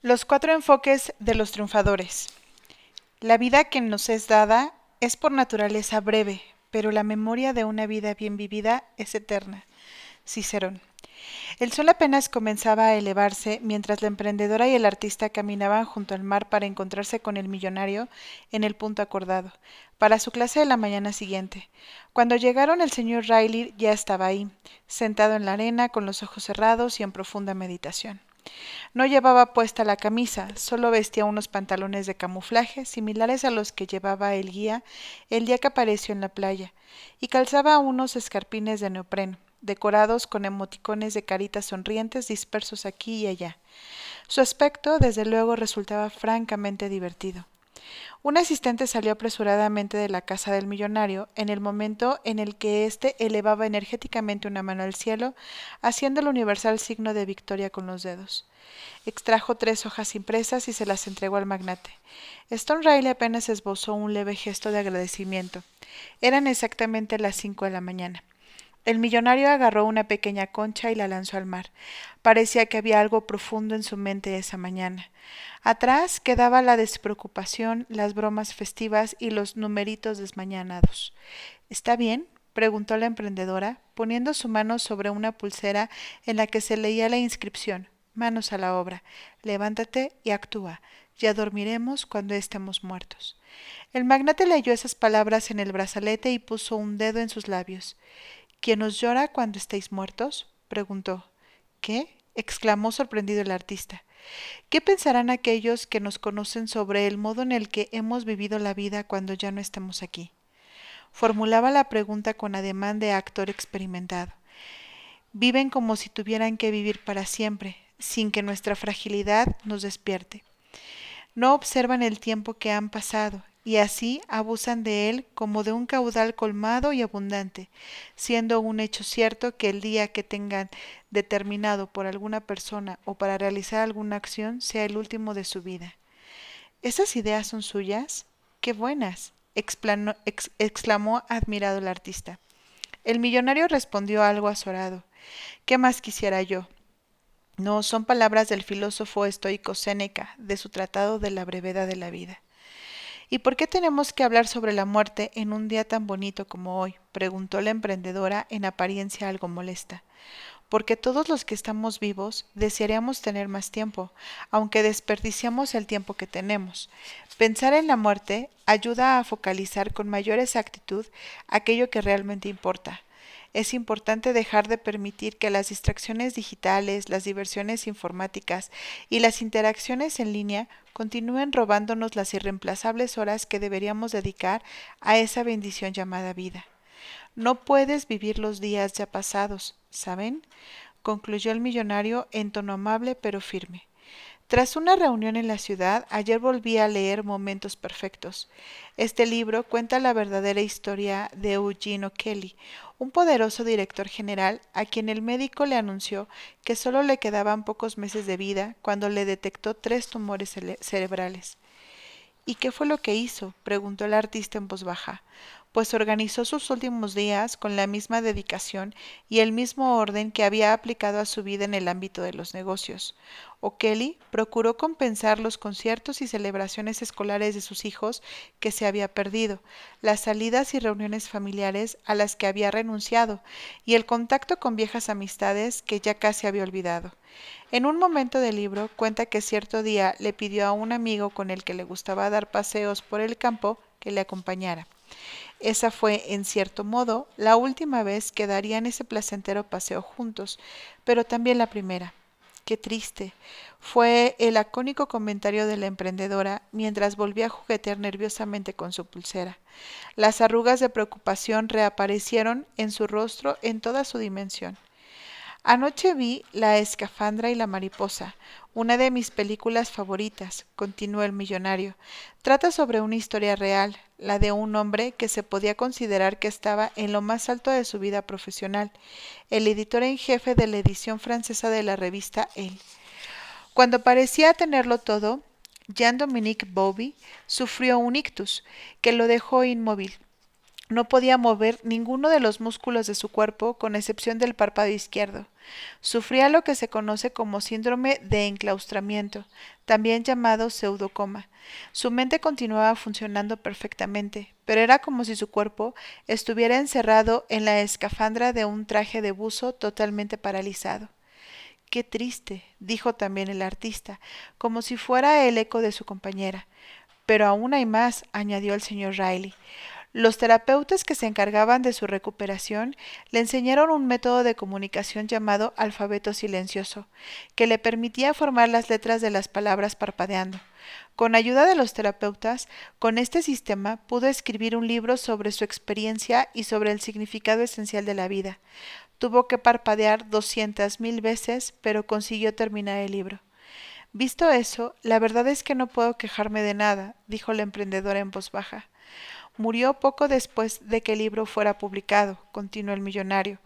Los cuatro enfoques de los triunfadores. La vida que nos es dada es por naturaleza breve, pero la memoria de una vida bien vivida es eterna. Cicerón. El sol apenas comenzaba a elevarse mientras la emprendedora y el artista caminaban junto al mar para encontrarse con el millonario en el punto acordado, para su clase de la mañana siguiente. Cuando llegaron el señor Riley ya estaba ahí, sentado en la arena con los ojos cerrados y en profunda meditación. No llevaba puesta la camisa, solo vestía unos pantalones de camuflaje similares a los que llevaba el guía el día que apareció en la playa, y calzaba unos escarpines de neopreno, decorados con emoticones de caritas sonrientes dispersos aquí y allá. Su aspecto, desde luego, resultaba francamente divertido. Un asistente salió apresuradamente de la casa del millonario en el momento en el que éste elevaba energéticamente una mano al cielo, haciendo el universal signo de victoria con los dedos. Extrajo tres hojas impresas y se las entregó al magnate. Stone Riley apenas esbozó un leve gesto de agradecimiento. Eran exactamente las cinco de la mañana. El millonario agarró una pequeña concha y la lanzó al mar. Parecía que había algo profundo en su mente esa mañana. Atrás quedaba la despreocupación, las bromas festivas y los numeritos desmañanados. ¿Está bien? preguntó la emprendedora, poniendo su mano sobre una pulsera en la que se leía la inscripción Manos a la obra. Levántate y actúa. Ya dormiremos cuando estemos muertos. El magnate leyó esas palabras en el brazalete y puso un dedo en sus labios. ¿Quién os llora cuando estéis muertos? preguntó. ¿Qué? exclamó sorprendido el artista. ¿Qué pensarán aquellos que nos conocen sobre el modo en el que hemos vivido la vida cuando ya no estemos aquí? Formulaba la pregunta con ademán de actor experimentado. Viven como si tuvieran que vivir para siempre, sin que nuestra fragilidad nos despierte. No observan el tiempo que han pasado y así abusan de él como de un caudal colmado y abundante, siendo un hecho cierto que el día que tengan determinado por alguna persona o para realizar alguna acción sea el último de su vida. ¿Esas ideas son suyas? ¡Qué buenas! exclamó admirado el artista. El millonario respondió algo azorado. ¿Qué más quisiera yo? No, son palabras del filósofo estoico Séneca, de su tratado de la brevedad de la vida. ¿Y por qué tenemos que hablar sobre la muerte en un día tan bonito como hoy? preguntó la emprendedora en apariencia algo molesta. Porque todos los que estamos vivos desearíamos tener más tiempo, aunque desperdiciamos el tiempo que tenemos. Pensar en la muerte ayuda a focalizar con mayor exactitud aquello que realmente importa, es importante dejar de permitir que las distracciones digitales, las diversiones informáticas y las interacciones en línea continúen robándonos las irreemplazables horas que deberíamos dedicar a esa bendición llamada vida. No puedes vivir los días ya pasados, ¿saben? concluyó el millonario en tono amable pero firme. Tras una reunión en la ciudad, ayer volví a leer Momentos Perfectos. Este libro cuenta la verdadera historia de Eugene O'Kelly, un poderoso director general a quien el médico le anunció que solo le quedaban pocos meses de vida cuando le detectó tres tumores cerebrales. ¿Y qué fue lo que hizo? preguntó el artista en voz baja pues organizó sus últimos días con la misma dedicación y el mismo orden que había aplicado a su vida en el ámbito de los negocios. O'Kelly procuró compensar los conciertos y celebraciones escolares de sus hijos que se había perdido, las salidas y reuniones familiares a las que había renunciado, y el contacto con viejas amistades que ya casi había olvidado. En un momento del libro cuenta que cierto día le pidió a un amigo con el que le gustaba dar paseos por el campo que le acompañara. Esa fue, en cierto modo, la última vez que darían ese placentero paseo juntos, pero también la primera. Qué triste. Fue el lacónico comentario de la emprendedora mientras volvía a juguetear nerviosamente con su pulsera. Las arrugas de preocupación reaparecieron en su rostro en toda su dimensión. Anoche vi La escafandra y la mariposa, una de mis películas favoritas, continuó el millonario. Trata sobre una historia real, la de un hombre que se podía considerar que estaba en lo más alto de su vida profesional, el editor en jefe de la edición francesa de la revista Elle. Cuando parecía tenerlo todo, Jean-Dominique Bobby sufrió un ictus que lo dejó inmóvil. No podía mover ninguno de los músculos de su cuerpo, con excepción del párpado izquierdo. Sufría lo que se conoce como síndrome de enclaustramiento, también llamado pseudocoma. Su mente continuaba funcionando perfectamente, pero era como si su cuerpo estuviera encerrado en la escafandra de un traje de buzo totalmente paralizado. Qué triste, dijo también el artista, como si fuera el eco de su compañera. Pero aún hay más, añadió el señor Riley. Los terapeutas que se encargaban de su recuperación le enseñaron un método de comunicación llamado alfabeto silencioso, que le permitía formar las letras de las palabras parpadeando. Con ayuda de los terapeutas, con este sistema pudo escribir un libro sobre su experiencia y sobre el significado esencial de la vida. Tuvo que parpadear doscientas mil veces, pero consiguió terminar el libro. Visto eso, la verdad es que no puedo quejarme de nada, dijo la emprendedora en voz baja. Murió poco después de que el libro fuera publicado, continuó el millonario.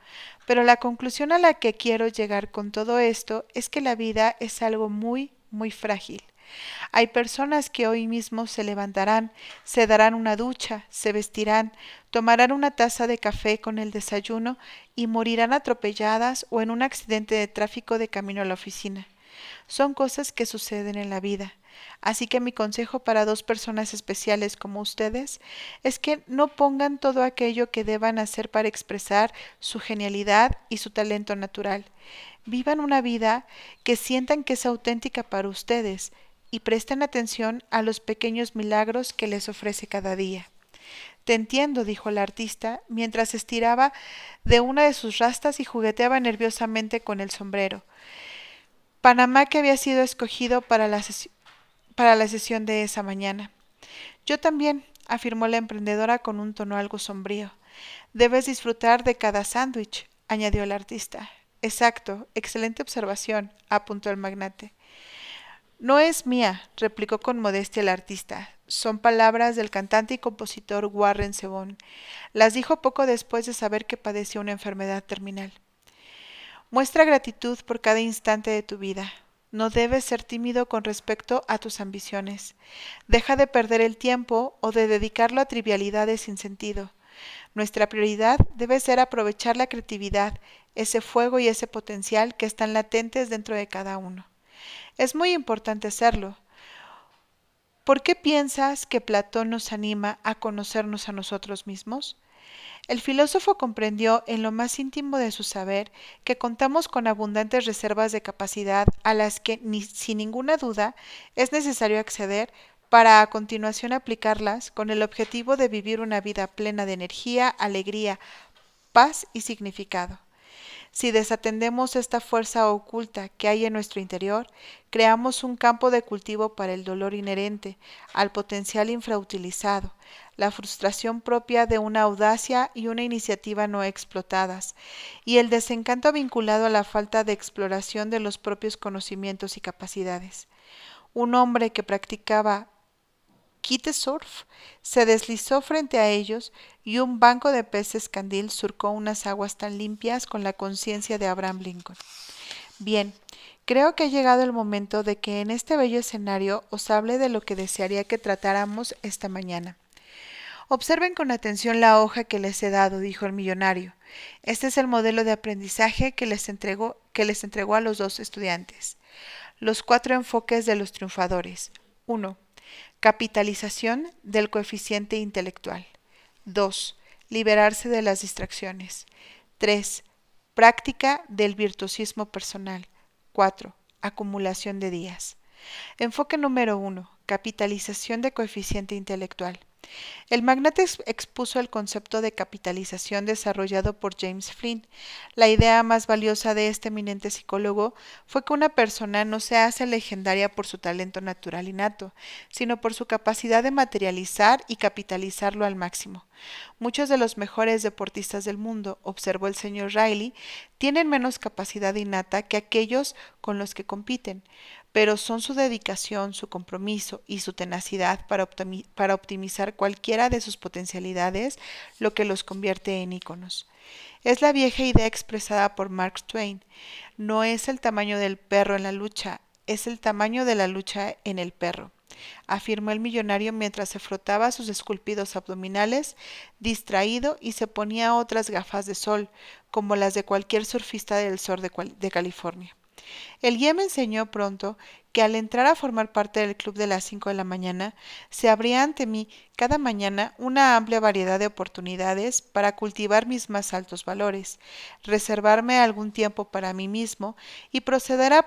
Pero la conclusión a la que quiero llegar con todo esto es que la vida es algo muy, muy frágil. Hay personas que hoy mismo se levantarán, se darán una ducha, se vestirán, tomarán una taza de café con el desayuno y morirán atropelladas o en un accidente de tráfico de camino a la oficina. Son cosas que suceden en la vida. Así que mi consejo para dos personas especiales como ustedes es que no pongan todo aquello que deban hacer para expresar su genialidad y su talento natural. Vivan una vida que sientan que es auténtica para ustedes y presten atención a los pequeños milagros que les ofrece cada día. Te entiendo, dijo el artista, mientras estiraba de una de sus rastas y jugueteaba nerviosamente con el sombrero. Panamá que había sido escogido para la, para la sesión de esa mañana. Yo también, afirmó la emprendedora con un tono algo sombrío. Debes disfrutar de cada sándwich, añadió el artista. Exacto, excelente observación, apuntó el magnate. No es mía, replicó con modestia el artista. Son palabras del cantante y compositor Warren Zevon. Las dijo poco después de saber que padecía una enfermedad terminal. Muestra gratitud por cada instante de tu vida. No debes ser tímido con respecto a tus ambiciones. Deja de perder el tiempo o de dedicarlo a trivialidades sin sentido. Nuestra prioridad debe ser aprovechar la creatividad, ese fuego y ese potencial que están latentes dentro de cada uno. Es muy importante hacerlo. ¿Por qué piensas que Platón nos anima a conocernos a nosotros mismos? El filósofo comprendió en lo más íntimo de su saber que contamos con abundantes reservas de capacidad a las que, sin ninguna duda, es necesario acceder para a continuación aplicarlas con el objetivo de vivir una vida plena de energía, alegría, paz y significado. Si desatendemos esta fuerza oculta que hay en nuestro interior, creamos un campo de cultivo para el dolor inherente, al potencial infrautilizado, la frustración propia de una audacia y una iniciativa no explotadas, y el desencanto vinculado a la falta de exploración de los propios conocimientos y capacidades. Un hombre que practicaba surf se deslizó frente a ellos y un banco de peces candil surcó unas aguas tan limpias con la conciencia de Abraham Lincoln. Bien, creo que ha llegado el momento de que en este bello escenario os hable de lo que desearía que tratáramos esta mañana. Observen con atención la hoja que les he dado, dijo el millonario. Este es el modelo de aprendizaje que les entregó, que les entregó a los dos estudiantes. Los cuatro enfoques de los triunfadores. 1. Capitalización del coeficiente intelectual. 2. Liberarse de las distracciones. 3. Práctica del virtuosismo personal. 4. Acumulación de días. Enfoque número 1. Capitalización de coeficiente intelectual. El magnate expuso el concepto de capitalización desarrollado por James Flynn. La idea más valiosa de este eminente psicólogo fue que una persona no se hace legendaria por su talento natural innato, sino por su capacidad de materializar y capitalizarlo al máximo. Muchos de los mejores deportistas del mundo, observó el señor Riley, tienen menos capacidad innata que aquellos con los que compiten pero son su dedicación, su compromiso y su tenacidad para, optimizar cualquiera de sus potencialidades lo que los convierte en íconos. Es la vieja idea expresada por Mark Twain. No es el tamaño del perro en la lucha, es el tamaño de la lucha en el perro. afirmó el millonario mientras se frotaba sus esculpidos abdominales, distraído y se ponía otras gafas de sol, como las de cualquier surfista del sur de California. El guía me enseñó pronto que al entrar a formar parte del club de las cinco de la mañana, se abría ante mí cada mañana una amplia variedad de oportunidades para cultivar mis más altos valores, reservarme algún tiempo para mí mismo y proceder a,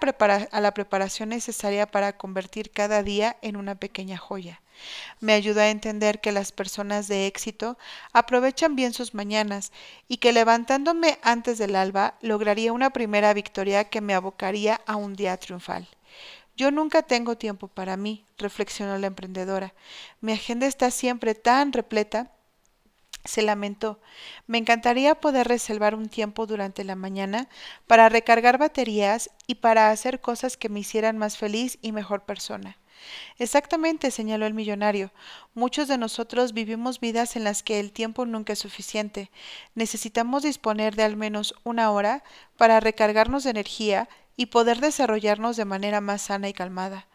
a la preparación necesaria para convertir cada día en una pequeña joya. Me ayuda a entender que las personas de éxito aprovechan bien sus mañanas y que levantándome antes del alba lograría una primera victoria que me abocaría a un día triunfal. Yo nunca tengo tiempo para mí, reflexionó la emprendedora. Mi agenda está siempre tan repleta. Se lamentó. Me encantaría poder reservar un tiempo durante la mañana para recargar baterías y para hacer cosas que me hicieran más feliz y mejor persona. Exactamente, señaló el millonario. Muchos de nosotros vivimos vidas en las que el tiempo nunca es suficiente. Necesitamos disponer de al menos una hora para recargarnos de energía y poder desarrollarnos de manera más sana y calmada.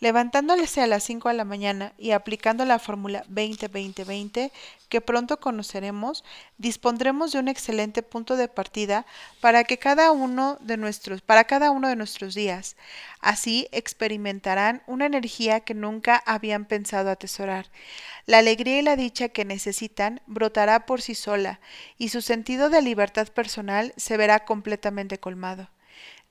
Levantándose a las 5 de la mañana y aplicando la fórmula 20-20-20 que pronto conoceremos, dispondremos de un excelente punto de partida para que cada uno de nuestros para cada uno de nuestros días. Así experimentarán una energía que nunca habían pensado atesorar. La alegría y la dicha que necesitan brotará por sí sola y su sentido de libertad personal se verá completamente colmado.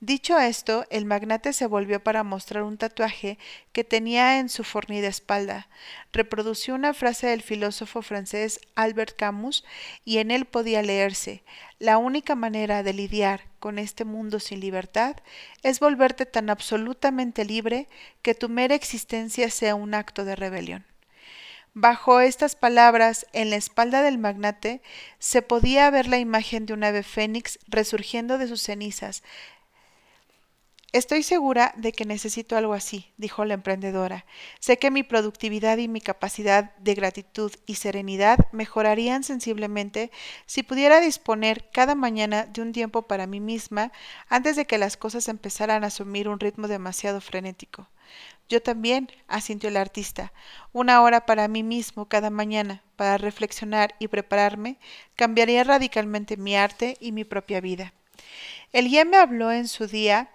Dicho esto, el magnate se volvió para mostrar un tatuaje que tenía en su fornida espalda. Reprodució una frase del filósofo francés Albert Camus y en él podía leerse La única manera de lidiar con este mundo sin libertad es volverte tan absolutamente libre que tu mera existencia sea un acto de rebelión. Bajo estas palabras, en la espalda del magnate, se podía ver la imagen de un ave fénix resurgiendo de sus cenizas, Estoy segura de que necesito algo así, dijo la emprendedora. Sé que mi productividad y mi capacidad de gratitud y serenidad mejorarían sensiblemente si pudiera disponer cada mañana de un tiempo para mí misma antes de que las cosas empezaran a asumir un ritmo demasiado frenético. Yo también, asintió el artista, una hora para mí mismo cada mañana, para reflexionar y prepararme, cambiaría radicalmente mi arte y mi propia vida. El guía me habló en su día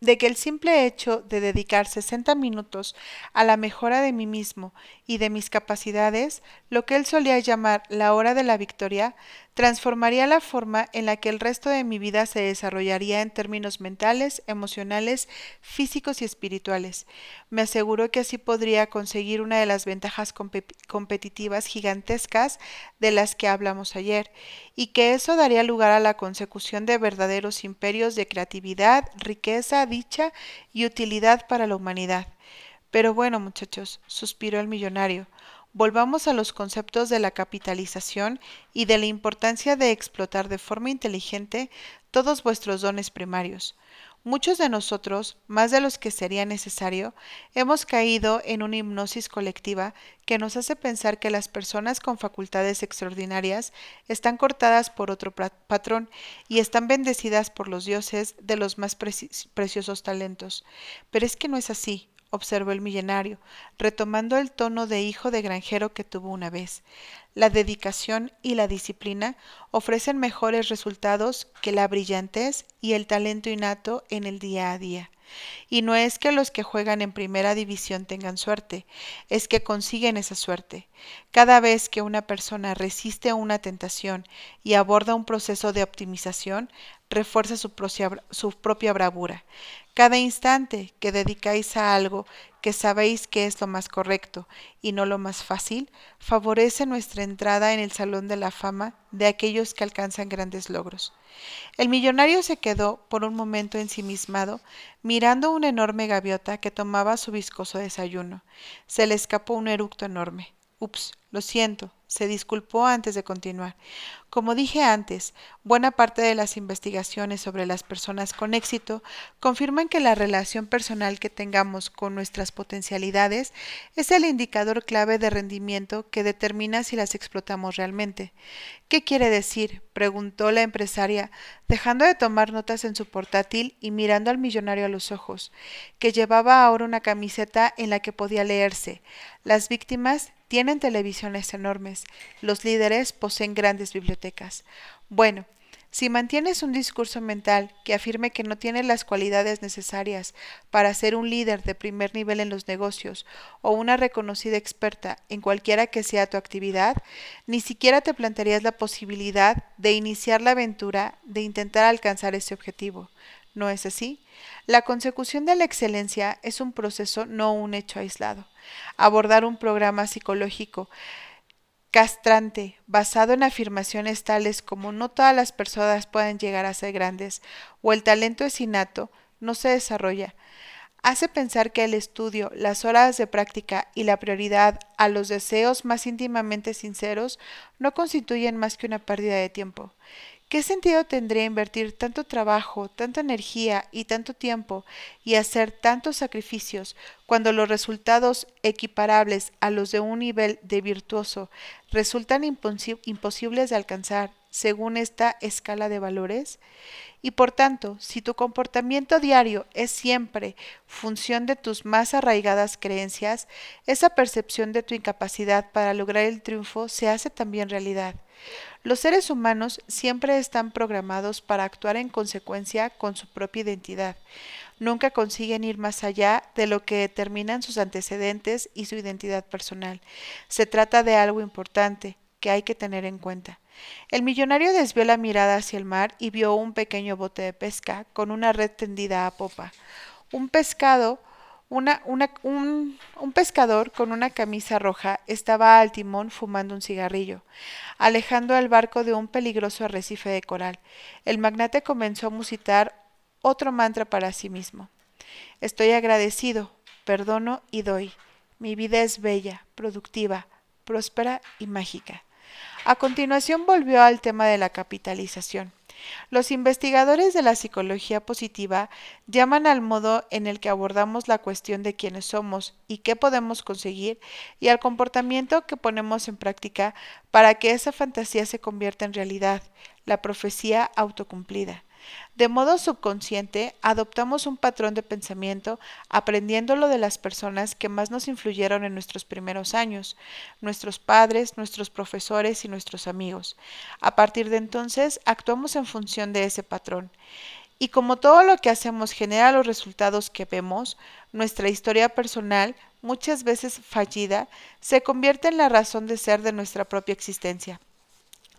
de que el simple hecho de dedicar 60 minutos a la mejora de mí mismo y de mis capacidades, lo que él solía llamar la hora de la victoria, transformaría la forma en la que el resto de mi vida se desarrollaría en términos mentales, emocionales, físicos y espirituales. Me aseguró que así podría conseguir una de las ventajas competitivas gigantescas de las que hablamos ayer, y que eso daría lugar a la consecución de verdaderos imperios de creatividad, riqueza, dicha y utilidad para la humanidad. Pero bueno, muchachos, suspiró el millonario, volvamos a los conceptos de la capitalización y de la importancia de explotar de forma inteligente todos vuestros dones primarios. Muchos de nosotros, más de los que sería necesario, hemos caído en una hipnosis colectiva que nos hace pensar que las personas con facultades extraordinarias están cortadas por otro patrón y están bendecidas por los dioses de los más preciosos talentos. Pero es que no es así observó el millonario, retomando el tono de hijo de granjero que tuvo una vez. La dedicación y la disciplina ofrecen mejores resultados que la brillantez y el talento innato en el día a día. Y no es que los que juegan en primera división tengan suerte, es que consiguen esa suerte. Cada vez que una persona resiste una tentación y aborda un proceso de optimización, refuerza su propia bravura. Cada instante que dedicáis a algo que sabéis que es lo más correcto y no lo más fácil, favorece nuestra entrada en el Salón de la Fama de aquellos que alcanzan grandes logros. El millonario se quedó por un momento ensimismado, mirando una enorme gaviota que tomaba su viscoso desayuno. Se le escapó un eructo enorme. Ups, lo siento, se disculpó antes de continuar. Como dije antes, buena parte de las investigaciones sobre las personas con éxito confirman que la relación personal que tengamos con nuestras potencialidades es el indicador clave de rendimiento que determina si las explotamos realmente. ¿Qué quiere decir? preguntó la empresaria, dejando de tomar notas en su portátil y mirando al millonario a los ojos, que llevaba ahora una camiseta en la que podía leerse Las víctimas tienen televisiones enormes, los líderes poseen grandes bibliotecas. Bueno, si mantienes un discurso mental que afirme que no tienes las cualidades necesarias para ser un líder de primer nivel en los negocios o una reconocida experta en cualquiera que sea tu actividad, ni siquiera te plantearías la posibilidad de iniciar la aventura de intentar alcanzar ese objetivo. ¿No es así? La consecución de la excelencia es un proceso, no un hecho aislado. Abordar un programa psicológico castrante, basado en afirmaciones tales como no todas las personas pueden llegar a ser grandes o el talento es innato, no se desarrolla. Hace pensar que el estudio, las horas de práctica y la prioridad a los deseos más íntimamente sinceros no constituyen más que una pérdida de tiempo. ¿Qué sentido tendría invertir tanto trabajo, tanta energía y tanto tiempo y hacer tantos sacrificios cuando los resultados equiparables a los de un nivel de virtuoso resultan imposibles de alcanzar según esta escala de valores? Y por tanto, si tu comportamiento diario es siempre función de tus más arraigadas creencias, esa percepción de tu incapacidad para lograr el triunfo se hace también realidad. Los seres humanos siempre están programados para actuar en consecuencia con su propia identidad. Nunca consiguen ir más allá de lo que determinan sus antecedentes y su identidad personal. Se trata de algo importante que hay que tener en cuenta. El millonario desvió la mirada hacia el mar y vio un pequeño bote de pesca con una red tendida a popa. Un pescado un, un, pescador con una camisa roja estaba al timón fumando un cigarrillo, alejando el barco de un peligroso arrecife de coral. El magnate comenzó a musitar otro mantra para sí mismo. Estoy agradecido, perdono y doy. Mi vida es bella, productiva, próspera y mágica. A continuación volvió al tema de la capitalización. Los investigadores de la psicología positiva llaman al modo en el que abordamos la cuestión de quiénes somos y qué podemos conseguir y al comportamiento que ponemos en práctica para que esa fantasía se convierta en realidad, la profecía autocumplida. De modo subconsciente, adoptamos un patrón de pensamiento aprendiéndolo de las personas que más nos influyeron en nuestros primeros años, nuestros padres, nuestros profesores y nuestros amigos. A partir de entonces, actuamos en función de ese patrón. Y como todo lo que hacemos genera los resultados que vemos, nuestra historia personal, muchas veces fallida, se convierte en la razón de ser de nuestra propia existencia.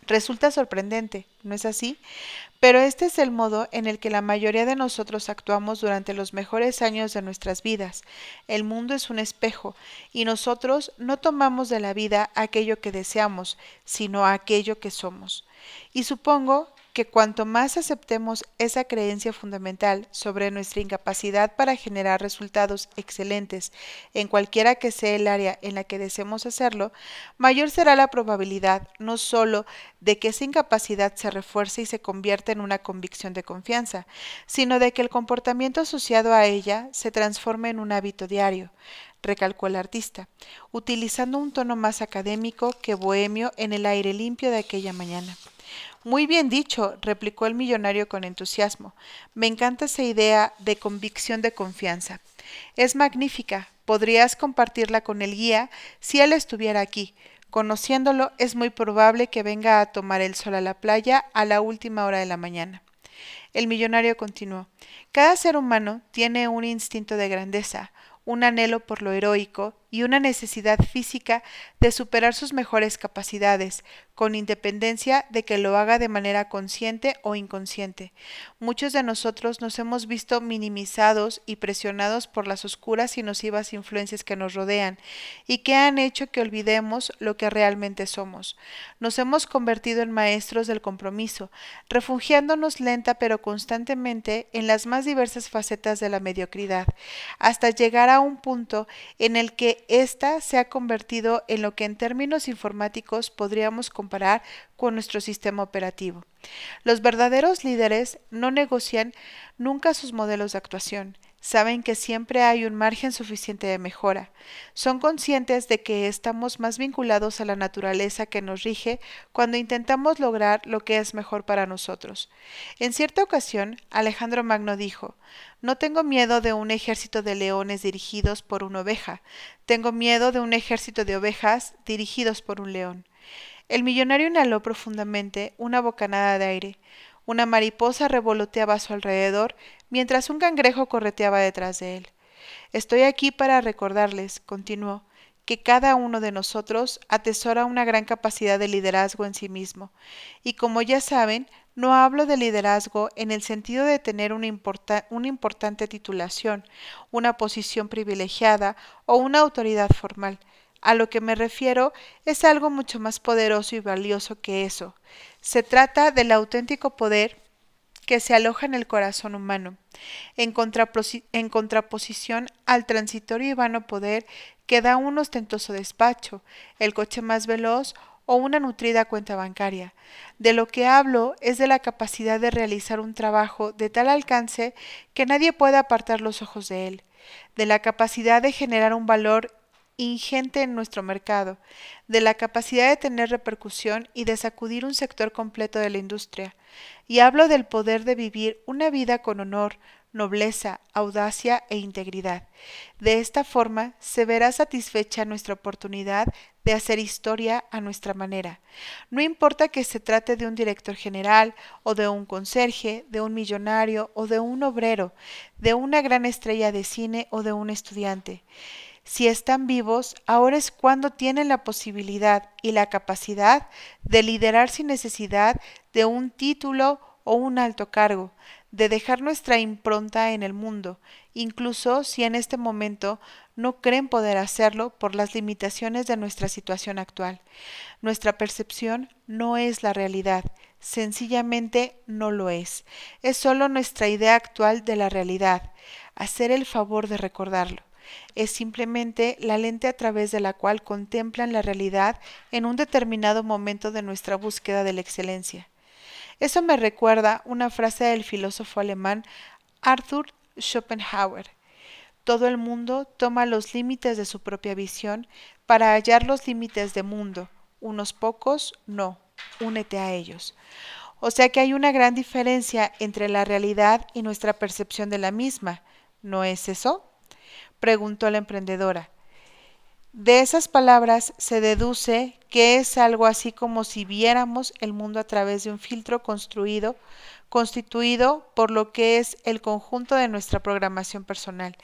Resulta sorprendente, ¿no es así? Pero este es el modo en el que la mayoría de nosotros actuamos durante los mejores años de nuestras vidas. El mundo es un espejo y nosotros no tomamos de la vida aquello que deseamos, sino aquello que somos. Y supongo que cuanto más aceptemos esa creencia fundamental sobre nuestra incapacidad para generar resultados excelentes en cualquiera que sea el área en la que deseemos hacerlo, mayor será la probabilidad no sólo de que esa incapacidad se refuerce y se convierta en una convicción de confianza, sino de que el comportamiento asociado a ella se transforme en un hábito diario recalcó el artista, utilizando un tono más académico que bohemio en el aire limpio de aquella mañana. Muy bien dicho, replicó el millonario con entusiasmo. Me encanta esa idea de convicción de confianza. Es magnífica. Podrías compartirla con el guía si él estuviera aquí. Conociéndolo, es muy probable que venga a tomar el sol a la playa a la última hora de la mañana. El millonario continuó. Cada ser humano tiene un instinto de grandeza, un anhelo por lo heroico y una necesidad física de superar sus mejores capacidades, con independencia de que lo haga de manera consciente o inconsciente. Muchos de nosotros nos hemos visto minimizados y presionados por las oscuras y nocivas influencias que nos rodean y que han hecho que olvidemos lo que realmente somos. Nos hemos convertido en maestros del compromiso, refugiándonos lenta pero constantemente en las más diversas facetas de la mediocridad, hasta llegar a un punto en el que que ésta se ha convertido en lo que en términos informáticos podríamos comparar con nuestro sistema operativo. Los verdaderos líderes no negocian nunca sus modelos de actuación, saben que siempre hay un margen suficiente de mejora, son conscientes de que estamos más vinculados a la naturaleza que nos rige cuando intentamos lograr lo que es mejor para nosotros. En cierta ocasión, Alejandro Magno dijo, no tengo miedo de un ejército de leones dirigidos por una oveja, tengo miedo de un ejército de ovejas dirigidos por un león. El millonario inhaló profundamente una bocanada de aire, una mariposa revoloteaba a su alrededor, mientras un cangrejo correteaba detrás de él. Estoy aquí para recordarles, continuó, que cada uno de nosotros atesora una gran capacidad de liderazgo en sí mismo, y como ya saben, no hablo de liderazgo en el sentido de tener una, una, importante titulación, una posición privilegiada o una autoridad formal. A lo que me refiero es algo mucho más poderoso y valioso que eso. Se trata del auténtico poder que se aloja en el corazón humano, en, contraposición al transitorio y vano poder que da un ostentoso despacho, el coche más veloz o una nutrida cuenta bancaria. De lo que hablo es de la capacidad de realizar un trabajo de tal alcance que nadie pueda apartar los ojos de él, de la capacidad de generar un valor ingente en nuestro mercado, de la capacidad de tener repercusión y de sacudir un sector completo de la industria. Y hablo del poder de vivir una vida con honor, nobleza, audacia e integridad. De esta forma se verá satisfecha nuestra oportunidad de hacer historia a nuestra manera. No importa que se trate de un director general o de un conserje, de un millonario o de un obrero, de una gran estrella de cine o de un estudiante. Si están vivos, ahora es cuando tienen la posibilidad y la capacidad de liderar sin necesidad de un título o un alto cargo, de dejar nuestra impronta en el mundo, incluso si en este momento no creen poder hacerlo por las limitaciones de nuestra situación actual. Nuestra percepción no es la realidad, sencillamente no lo es. Es solo nuestra idea actual de la realidad. Hacer el favor de recordarlo es simplemente la lente a través de la cual contemplan la realidad en un determinado momento de nuestra búsqueda de la excelencia. Eso me recuerda una frase del filósofo alemán Arthur Schopenhauer. Todo el mundo toma los límites de su propia visión para hallar los límites del mundo. Unos pocos no. Únete a ellos. O sea que hay una gran diferencia entre la realidad y nuestra percepción de la misma. ¿No es eso? Preguntó la emprendedora. De esas palabras se deduce que es algo así como si viéramos el mundo a través de un filtro construido, constituido por lo que es el conjunto de nuestra programación personal.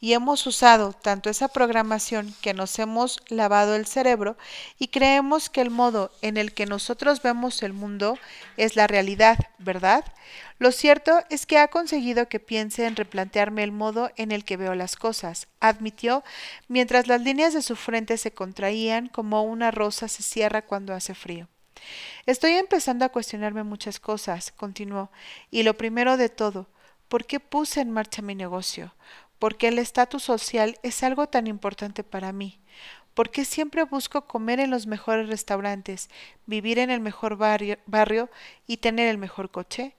Y hemos usado tanto esa programación que nos hemos lavado el cerebro y creemos que el modo en el que nosotros vemos el mundo es la realidad, ¿verdad? Lo cierto es que ha conseguido que piense en replantearme el modo en el que veo las cosas, admitió, mientras las líneas de su frente se contraían como una rosa se cierra cuando hace frío. Estoy empezando a cuestionarme muchas cosas, continuó, y lo primero de todo, ¿por qué puse en marcha mi negocio? ¿Por qué el estatus social es algo tan importante para mí? ¿Por qué siempre busco comer en los mejores restaurantes, vivir en el mejor barrio, barrio y tener el mejor coche?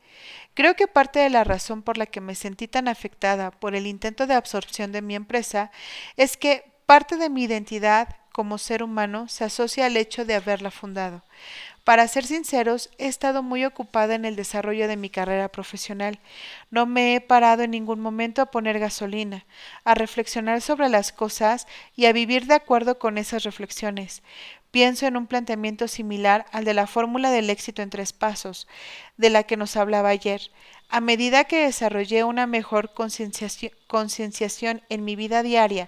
Creo que parte de la razón por la que me sentí tan afectada por el intento de absorción de mi empresa es que parte de mi identidad como ser humano se asocia al hecho de haberla fundado. Para ser sinceros, he estado muy ocupada en el desarrollo de mi carrera profesional. No me he parado en ningún momento a poner gasolina, a reflexionar sobre las cosas y a vivir de acuerdo con esas reflexiones. Pienso en un planteamiento similar al de la fórmula del éxito en tres pasos, de la que nos hablaba ayer. A medida que desarrollé una mejor concienciación en mi vida diaria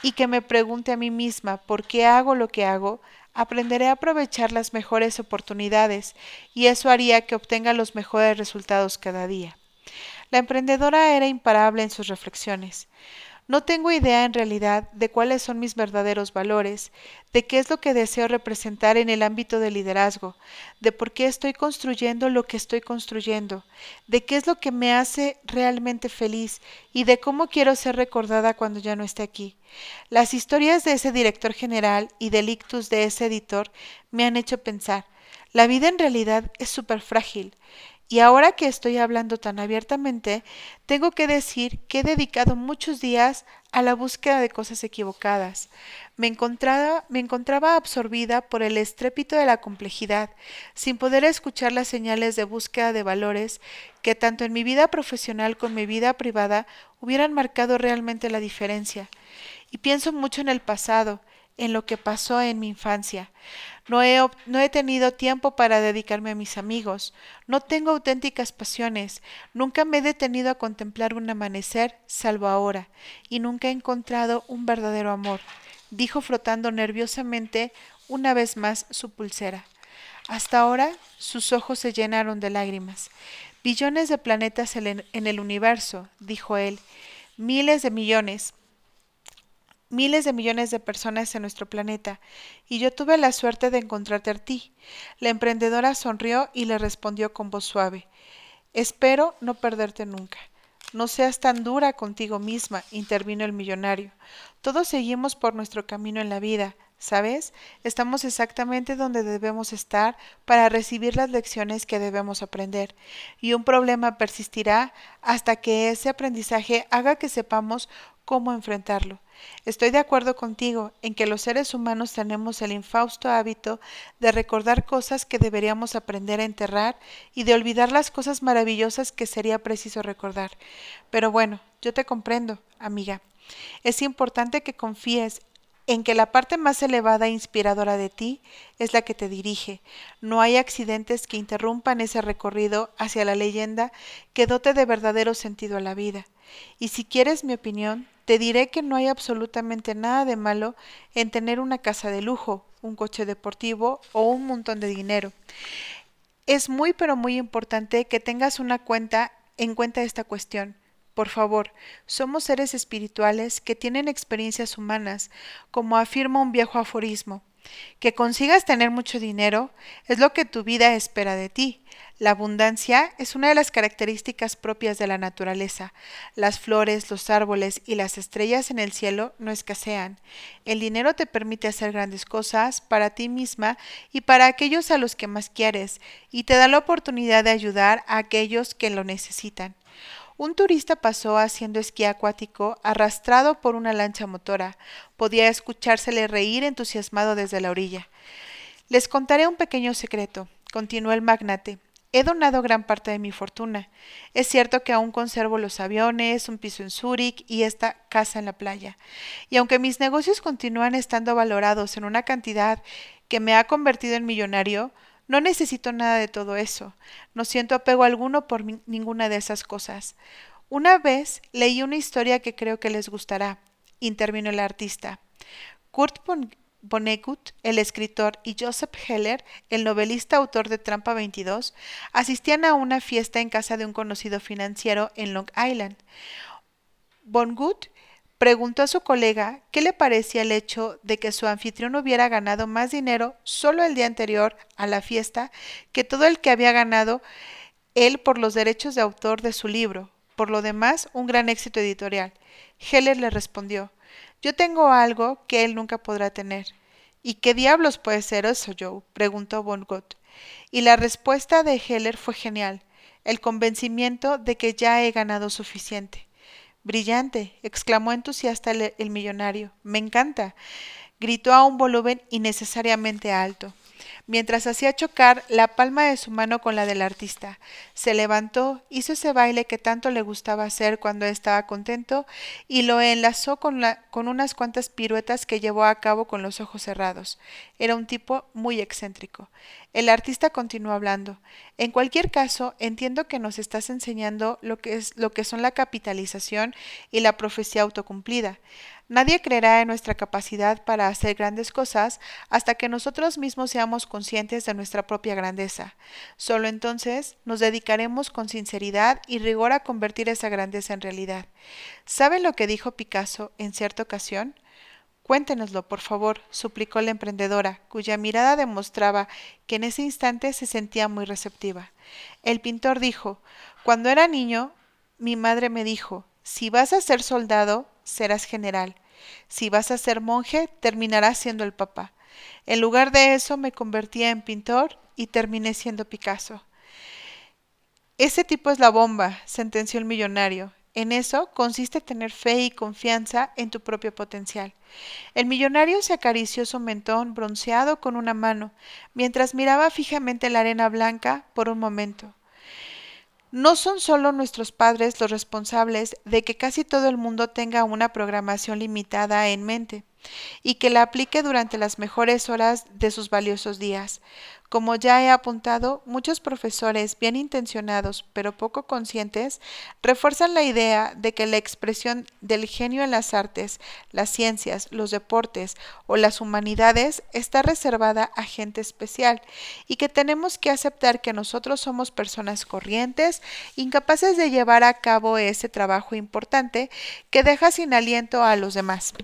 y que me pregunte a mí misma por qué hago lo que hago, aprenderé a aprovechar las mejores oportunidades y eso haría que obtenga los mejores resultados cada día. La emprendedora era imparable en sus reflexiones. No tengo idea en realidad de cuáles son mis verdaderos valores, de qué es lo que deseo representar en el ámbito del liderazgo, de por qué estoy construyendo lo que estoy construyendo, de qué es lo que me hace realmente feliz y de cómo quiero ser recordada cuando ya no esté aquí. Las historias de ese director general y del ictus de ese editor me han hecho pensar, la vida en realidad es súper frágil. Y ahora que estoy hablando tan abiertamente, tengo que decir que he dedicado muchos días a la búsqueda de cosas equivocadas. Me encontraba, me encontraba absorbida por el estrépito de la complejidad, sin poder escuchar las señales de búsqueda de valores que tanto en mi vida profesional como en mi vida privada hubieran marcado realmente la diferencia. Y pienso mucho en el pasado, en lo que pasó en mi infancia. No he, no he, tenido tiempo para dedicarme a mis amigos, no tengo auténticas pasiones, nunca me he detenido a contemplar un amanecer, salvo ahora, y nunca he encontrado un verdadero amor, dijo frotando nerviosamente una vez más su pulsera. Hasta ahora sus ojos se llenaron de lágrimas. Billones de planetas en el universo, dijo él, miles de millones, miles de millones de personas en nuestro planeta, y yo tuve la suerte de encontrarte a ti. La emprendedora sonrió y le respondió con voz suave Espero no perderte nunca. No seas tan dura contigo misma, intervino el millonario. Todos seguimos por nuestro camino en la vida, ¿sabes? Estamos exactamente donde debemos estar para recibir las lecciones que debemos aprender, y un problema persistirá hasta que ese aprendizaje haga que sepamos cómo enfrentarlo. Estoy de acuerdo contigo en que los seres humanos tenemos el infausto hábito de recordar cosas que deberíamos aprender a enterrar y de olvidar las cosas maravillosas que sería preciso recordar. Pero bueno, yo te comprendo, amiga. Es importante que confíes en que la parte más elevada e inspiradora de ti es la que te dirige. No hay accidentes que interrumpan ese recorrido hacia la leyenda que dote de verdadero sentido a la vida. Y si quieres mi opinión, te diré que no hay absolutamente nada de malo en tener una casa de lujo, un coche deportivo o un montón de dinero. Es muy pero muy importante que tengas una cuenta en cuenta esta cuestión. Por favor, somos seres espirituales que tienen experiencias humanas, como afirma un viejo aforismo. Que consigas tener mucho dinero es lo que tu vida espera de ti. La abundancia es una de las características propias de la naturaleza. Las flores, los árboles y las estrellas en el cielo no escasean. El dinero te permite hacer grandes cosas para ti misma y para aquellos a los que más quieres, y te da la oportunidad de ayudar a aquellos que lo necesitan. Un turista pasó haciendo esquí acuático arrastrado por una lancha motora. Podía escuchársele reír entusiasmado desde la orilla. Les contaré un pequeño secreto, continuó el magnate. He donado gran parte de mi fortuna. Es cierto que aún conservo los aviones, un piso en Zúrich y esta casa en la playa. Y aunque mis negocios continúan estando valorados en una cantidad que me ha convertido en millonario, no necesito nada de todo eso. No siento apego alguno por ninguna de esas cosas. Una vez leí una historia que creo que les gustará, intervino el artista. Kurt Vonnegut, el escritor, y Joseph Heller, el novelista autor de Trampa 22, asistían a una fiesta en casa de un conocido financiero en Long Island. Vonnegut Preguntó a su colega qué le parecía el hecho de que su anfitrión hubiera ganado más dinero solo el día anterior a la fiesta que todo el que había ganado él por los derechos de autor de su libro. Por lo demás, un gran éxito editorial. Heller le respondió Yo tengo algo que él nunca podrá tener. ¿Y qué diablos puede ser eso, Joe? preguntó Von Gott. Y la respuesta de Heller fue genial, el convencimiento de que ya he ganado suficiente. Brillante, exclamó entusiasta el, millonario. Me encanta. gritó a un volumen innecesariamente alto mientras hacía chocar la palma de su mano con la del artista. Se levantó, hizo ese baile que tanto le gustaba hacer cuando estaba contento y lo enlazó con, unas cuantas piruetas que llevó a cabo con los ojos cerrados. Era un tipo muy excéntrico. El artista continuó hablando. En cualquier caso, entiendo que nos estás enseñando lo que es lo que son la capitalización y la profecía autocumplida. Nadie creerá en nuestra capacidad para hacer grandes cosas hasta que nosotros mismos seamos conscientes de nuestra propia grandeza. Solo entonces nos dedicaremos con sinceridad y rigor a convertir esa grandeza en realidad. ¿Saben lo que dijo Picasso en cierta ocasión? Cuéntenoslo, por favor, suplicó la emprendedora, cuya mirada demostraba que en ese instante se sentía muy receptiva. El pintor dijo Cuando era niño, mi madre me dijo Si vas a ser soldado, serás general. Si vas a ser monje, terminarás siendo el papa. En lugar de eso, me convertí en pintor y terminé siendo Picasso. Ese tipo es la bomba, sentenció el millonario. En eso consiste tener fe y confianza en tu propio potencial. El millonario se acarició su mentón bronceado con una mano, mientras miraba fijamente la arena blanca por un momento. No son solo nuestros padres los responsables de que casi todo el mundo tenga una programación limitada en mente y que la aplique durante las mejores horas de sus valiosos días. Como ya he apuntado, muchos profesores bien intencionados pero poco conscientes refuerzan la idea de que la expresión del genio en las artes, las ciencias, los deportes o las humanidades está reservada a gente especial y que tenemos que aceptar que nosotros somos personas corrientes, incapaces de llevar a cabo ese trabajo importante que deja sin aliento a los demás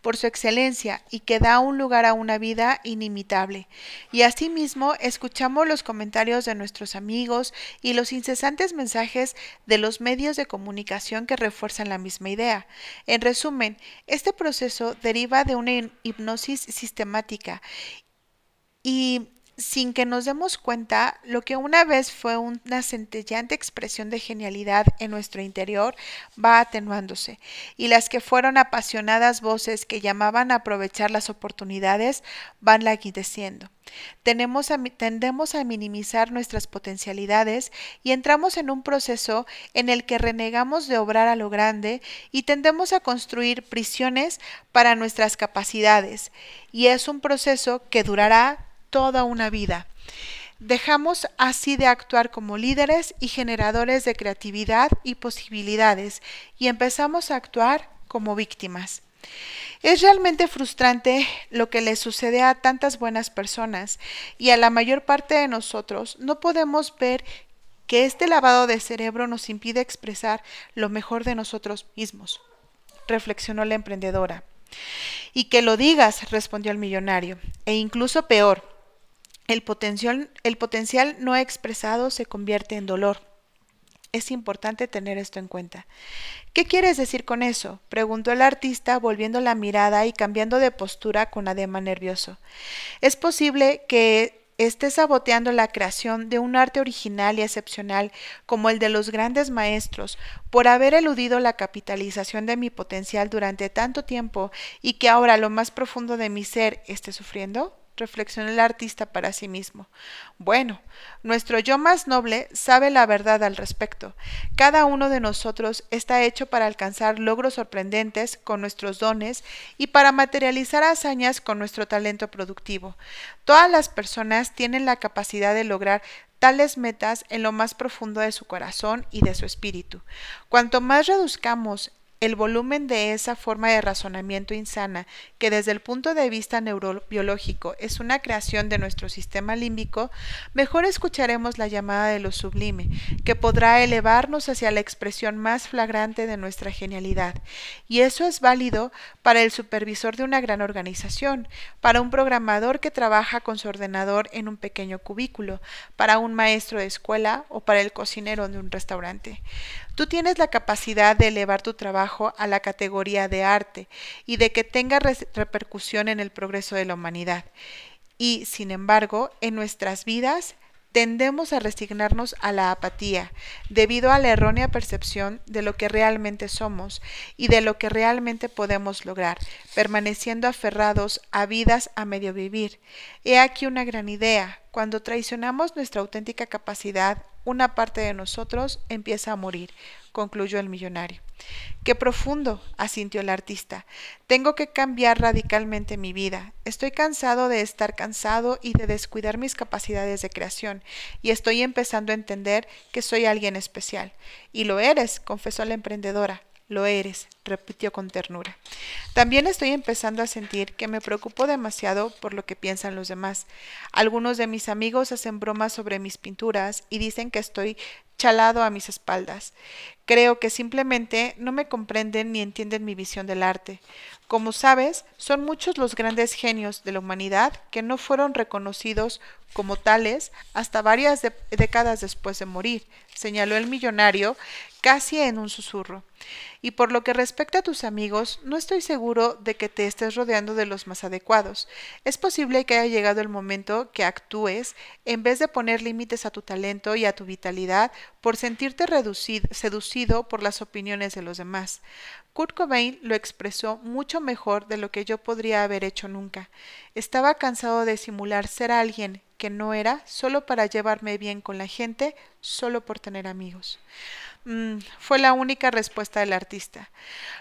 por su excelencia y que da un lugar a una vida inimitable. Y asimismo escuchamos los comentarios de nuestros amigos y los incesantes mensajes de los medios de comunicación que refuerzan la misma idea. En resumen, este proceso deriva de una hipnosis sistemática y sin que nos demos cuenta, lo que una vez fue una centellante expresión de genialidad en nuestro interior va atenuándose, y las que fueron apasionadas voces que llamaban a aprovechar las oportunidades van laguideciendo. Tenemos tendemos a minimizar nuestras potencialidades y entramos en un proceso en el que renegamos de obrar a lo grande y tendemos a construir prisiones para nuestras capacidades, y es un proceso que durará toda una vida. Dejamos así de actuar como líderes y generadores de creatividad y posibilidades y empezamos a actuar como víctimas. Es realmente frustrante lo que le sucede a tantas buenas personas y a la mayor parte de nosotros no podemos ver que este lavado de cerebro nos impide expresar lo mejor de nosotros mismos, reflexionó la emprendedora. Y que lo digas, respondió el millonario, e incluso peor, el potencial, no expresado se convierte en dolor. Es importante tener esto en cuenta. ¿Qué quieres decir con eso? preguntó el artista volviendo la mirada y cambiando de postura con adema nervioso. Es posible que esté saboteando la creación de un arte original y excepcional como el de los grandes maestros por haber eludido la capitalización de mi potencial durante tanto tiempo y que ahora lo más profundo de mi ser esté sufriendo? Reflexionó el artista para sí mismo. Bueno, nuestro yo más noble sabe la verdad al respecto. Cada uno de nosotros está hecho para alcanzar logros sorprendentes con nuestros dones y para materializar hazañas con nuestro talento productivo. Todas las personas tienen la capacidad de lograr tales metas en lo más profundo de su corazón y de su espíritu. Cuanto más reduzcamos el volumen de esa forma de razonamiento insana, que desde el punto de vista neurobiológico es una creación de nuestro sistema límbico, mejor escucharemos la llamada de lo sublime, que podrá elevarnos hacia la expresión más flagrante de nuestra genialidad. Y eso es válido para el supervisor de una gran organización, para un programador que trabaja con su ordenador en un pequeño cubículo, para un maestro de escuela o para el cocinero de un restaurante. Tú tienes la capacidad de elevar tu trabajo a la categoría de arte y de que tenga repercusión en el progreso de la humanidad. Y, sin embargo, en nuestras vidas tendemos a resignarnos a la apatía debido a la errónea percepción de lo que realmente somos y de lo que realmente podemos lograr, permaneciendo aferrados a vidas a medio vivir. He aquí una gran idea. Cuando traicionamos nuestra auténtica capacidad una parte de nosotros empieza a morir, concluyó el millonario. Qué profundo, asintió el artista. Tengo que cambiar radicalmente mi vida. Estoy cansado de estar cansado y de descuidar mis capacidades de creación, y estoy empezando a entender que soy alguien especial. Y lo eres, confesó la emprendedora. lo eres, repitió con ternura. También estoy empezando a sentir que me preocupo demasiado por lo que piensan los demás. Algunos de mis amigos hacen bromas sobre mis pinturas y dicen que estoy chalado a mis espaldas. Creo que simplemente no me comprenden ni entienden mi visión del arte. Como sabes, son muchos los grandes genios de la humanidad que no fueron reconocidos como tales hasta varias décadas después de morir, señaló el millonario casi en un susurro. Y por lo que respecta a tus amigos, no estoy seguro de que te estés rodeando de los más adecuados. Es posible que haya llegado el momento que actúes, en vez de poner límites a tu talento y a tu vitalidad, por sentirte seducido por las opiniones de los demás. Kurt Cobain lo expresó mucho mejor de lo que yo podría haber hecho nunca. Estaba cansado de simular ser alguien que no era solo para llevarme bien con la gente, solo por tener amigos. Mm, fue la única respuesta del artista.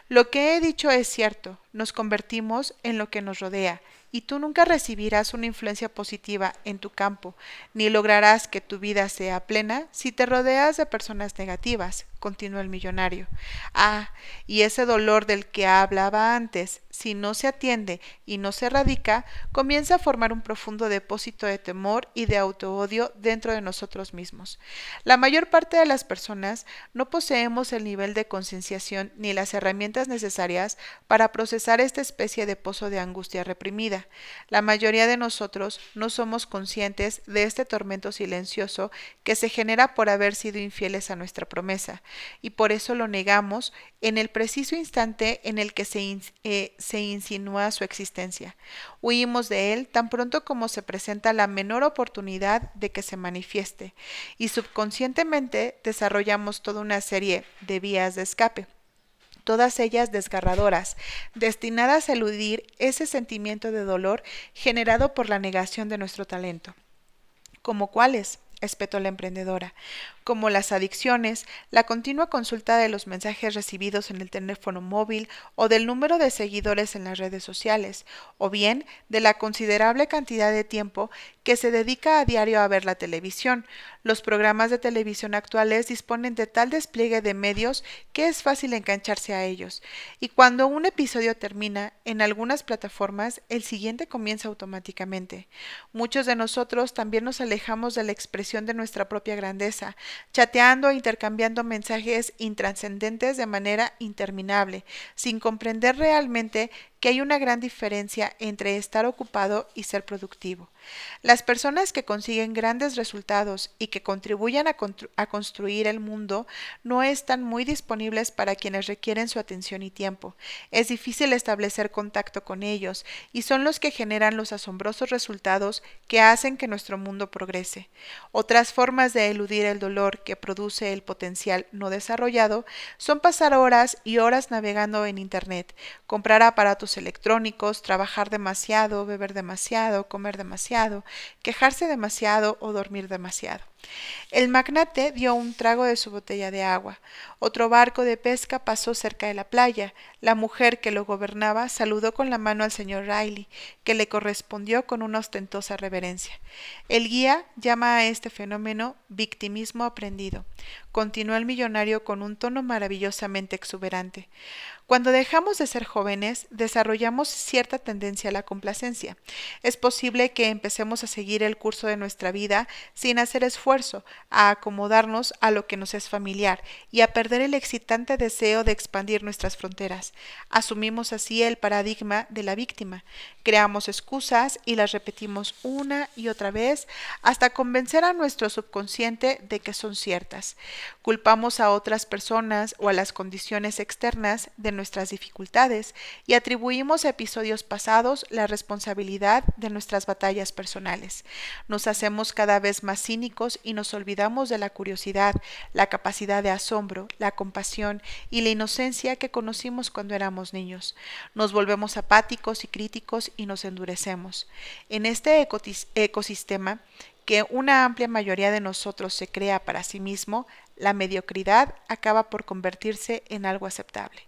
Lo que he dicho es cierto, nos convertimos en lo que nos rodea, y tú nunca recibirás una influencia positiva en tu campo, ni lograrás que tu vida sea plena si te rodeas de personas negativas, continuó el millonario. Ah, y ese dolor del que hablaba antes, si no se atiende y no se erradica, comienza a formar un profundo depósito de temor y de autoodio dentro de nosotros mismos. La mayor parte de las personas no poseemos el nivel de concienciación ni las herramientas necesarias para procesar esta especie de pozo de angustia reprimida. La mayoría de nosotros no somos conscientes de este tormento silencioso que se genera por haber sido infieles a nuestra promesa, y por eso lo negamos en el preciso instante en el que se, eh, se insinúa su existencia. Huimos de él tan pronto como se presenta la menor oportunidad de que se manifieste, y subconscientemente desarrollamos toda una serie de vías de escape todas ellas desgarradoras, destinadas a eludir ese sentimiento de dolor generado por la negación de nuestro talento. ¿Como cuáles? espetó la emprendedora como las adicciones, la continua consulta de los mensajes recibidos en el teléfono móvil o del número de seguidores en las redes sociales, o bien de la considerable cantidad de tiempo que se dedica a diario a ver la televisión. Los programas de televisión actuales disponen de tal despliegue de medios que es fácil engancharse a ellos, y cuando un episodio termina, en algunas plataformas el siguiente comienza automáticamente. Muchos de nosotros también nos alejamos de la expresión de nuestra propia grandeza, chateando e intercambiando mensajes intranscendentes de manera interminable, sin comprender realmente que hay una gran diferencia entre estar ocupado y ser productivo. Las personas que consiguen grandes resultados y que contribuyen a, a, construir el mundo no están muy disponibles para quienes requieren su atención y tiempo. Es difícil establecer contacto con ellos y son los que generan los asombrosos resultados que hacen que nuestro mundo progrese. Otras formas de eludir el dolor que produce el potencial no desarrollado son pasar horas y horas navegando en Internet, comprar aparatos electrónicos, trabajar demasiado, beber demasiado, comer demasiado, quejarse demasiado o dormir demasiado. El magnate dio un trago de su botella de agua. Otro barco de pesca pasó cerca de la playa. La mujer que lo gobernaba saludó con la mano al señor Riley, que le correspondió con una ostentosa reverencia. El guía llama a este fenómeno victimismo aprendido. Continuó el millonario con un tono maravillosamente exuberante. Cuando dejamos de ser jóvenes, desarrollamos cierta tendencia a la complacencia. Es posible que empecemos a seguir el curso de nuestra vida sin hacer esfuerzo, a acomodarnos a lo que nos es familiar y a perder el excitante deseo de expandir nuestras fronteras. Asumimos así el paradigma de la víctima. Creamos excusas y las repetimos una y otra vez hasta convencer a nuestro subconsciente de que son ciertas. Culpamos a otras personas o a las condiciones externas de nuestras dificultades y atribuimos a episodios pasados la responsabilidad de nuestras batallas personales. Nos hacemos cada vez más cínicos y nos olvidamos de la curiosidad, la capacidad de asombro, la compasión y la inocencia que conocimos cuando éramos niños. Nos volvemos apáticos y críticos y nos endurecemos. En este ecosistema que una amplia mayoría de nosotros se crea para sí mismo, la mediocridad acaba por convertirse en algo aceptable.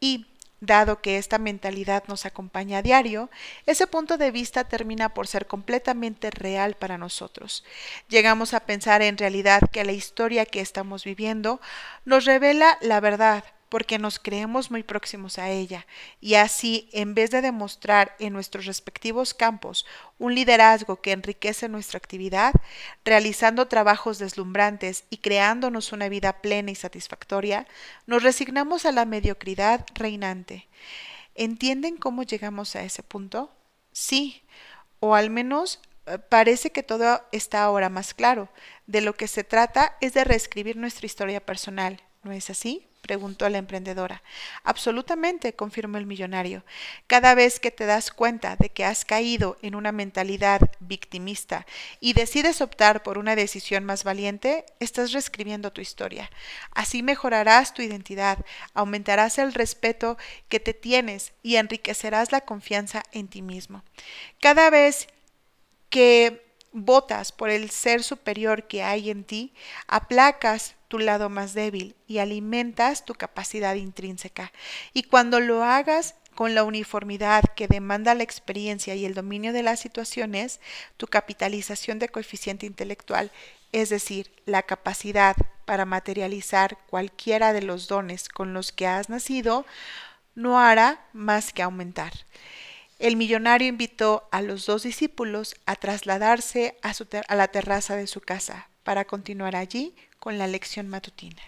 Y, dado que esta mentalidad nos acompaña a diario, ese punto de vista termina por ser completamente real para nosotros. Llegamos a pensar en realidad que la historia que estamos viviendo nos revela la verdad, porque nos creemos muy próximos a ella, y así, en vez de demostrar en nuestros respectivos campos un liderazgo que enriquece nuestra actividad, realizando trabajos deslumbrantes y creándonos una vida plena y satisfactoria, nos resignamos a la mediocridad reinante. ¿Entienden cómo llegamos a ese punto? Sí, o al menos eh, parece que todo está ahora más claro. De lo que se trata es de reescribir nuestra historia personal, ¿no es así? Preguntó la emprendedora. Absolutamente, confirmó el millonario. Cada vez que te das cuenta de que has caído en una mentalidad victimista y decides optar por una decisión más valiente, estás reescribiendo tu historia. Así mejorarás tu identidad, aumentarás el respeto que te tienes y enriquecerás la confianza en ti mismo. Cada vez que votas por el ser superior que hay en ti, aplacas tu lado más débil y alimentas tu capacidad intrínseca. Y cuando lo hagas con la uniformidad que demanda la experiencia y el dominio de las situaciones, tu capitalización de coeficiente intelectual, es decir, la capacidad para materializar cualquiera de los dones con los que has nacido, no hará más que aumentar. El millonario invitó a los dos discípulos a trasladarse a, la terraza de su casa para continuar allí con la lección matutina.